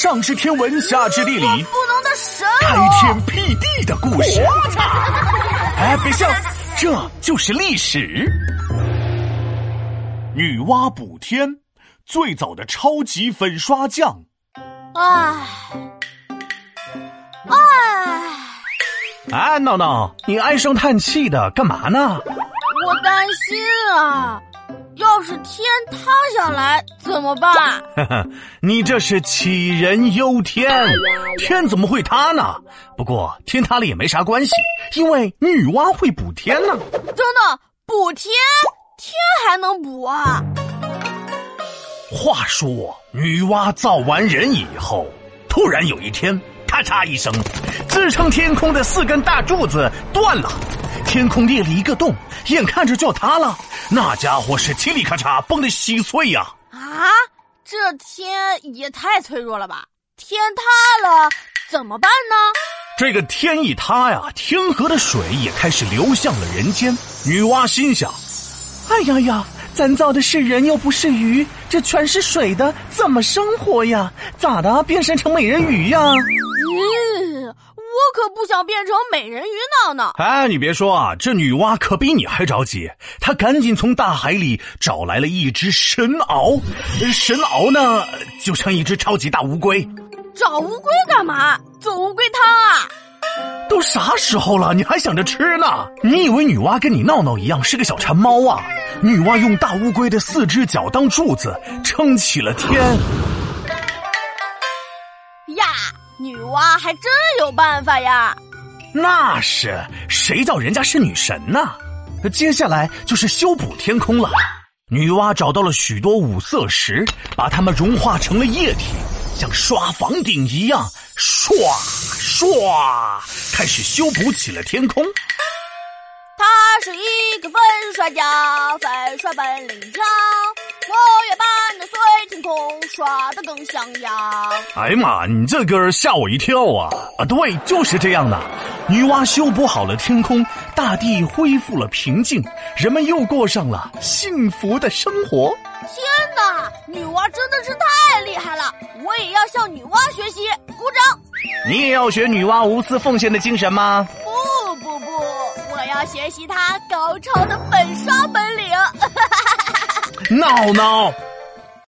上知天文，下知地理，不能的神开天辟地的故事。哎，别笑，这就是历史。女娲补天，最早的超级粉刷匠。唉，唉，哎，闹闹，你唉声叹气的干嘛呢？我担心啊。天塌下来怎么办？呵呵，你这是杞人忧天，天怎么会塌呢？不过天塌了也没啥关系，因为女娲会补天呢。等等，补天？天还能补啊？话说，女娲造完人以后，突然有一天，咔嚓一声，支撑天空的四根大柱子断了，天空裂了一个洞，眼看着就要塌了。那家伙是嘁里咔嚓崩的稀碎呀！啊，这天也太脆弱了吧！天塌了怎么办呢？这个天一塌呀，天河的水也开始流向了人间。女娲心想：哎呀呀，咱造的是人又不是鱼，这全是水的，怎么生活呀？咋的，变身成美人鱼呀？嗯。我可不想变成美人鱼闹闹。哎，你别说啊，这女娲可比你还着急。她赶紧从大海里找来了一只神鳌，神鳌呢就像一只超级大乌龟。找乌龟干嘛？做乌龟汤啊？都啥时候了，你还想着吃呢？你以为女娲跟你闹闹一样是个小馋猫啊？女娲用大乌龟的四只脚当柱子，撑起了天。女娲还真有办法呀！那是谁叫人家是女神呢？接下来就是修补天空了。女娲找到了许多五色石，把它们融化成了液体，像刷房顶一样刷刷，开始修补起了天空。他是一个粉刷匠，粉刷本领强。我要把那碎天空刷得更像样。哎呀妈，你这歌吓我一跳啊！啊，对，就是这样的。女娲修补好了天空，大地恢复了平静，人们又过上了幸福的生活。天哪，女娲真的是太厉害了！我也要向女娲学习，鼓掌。你也要学女娲无私奉献的精神吗？不不不，我要学习她高超的粉刷本领。闹闹。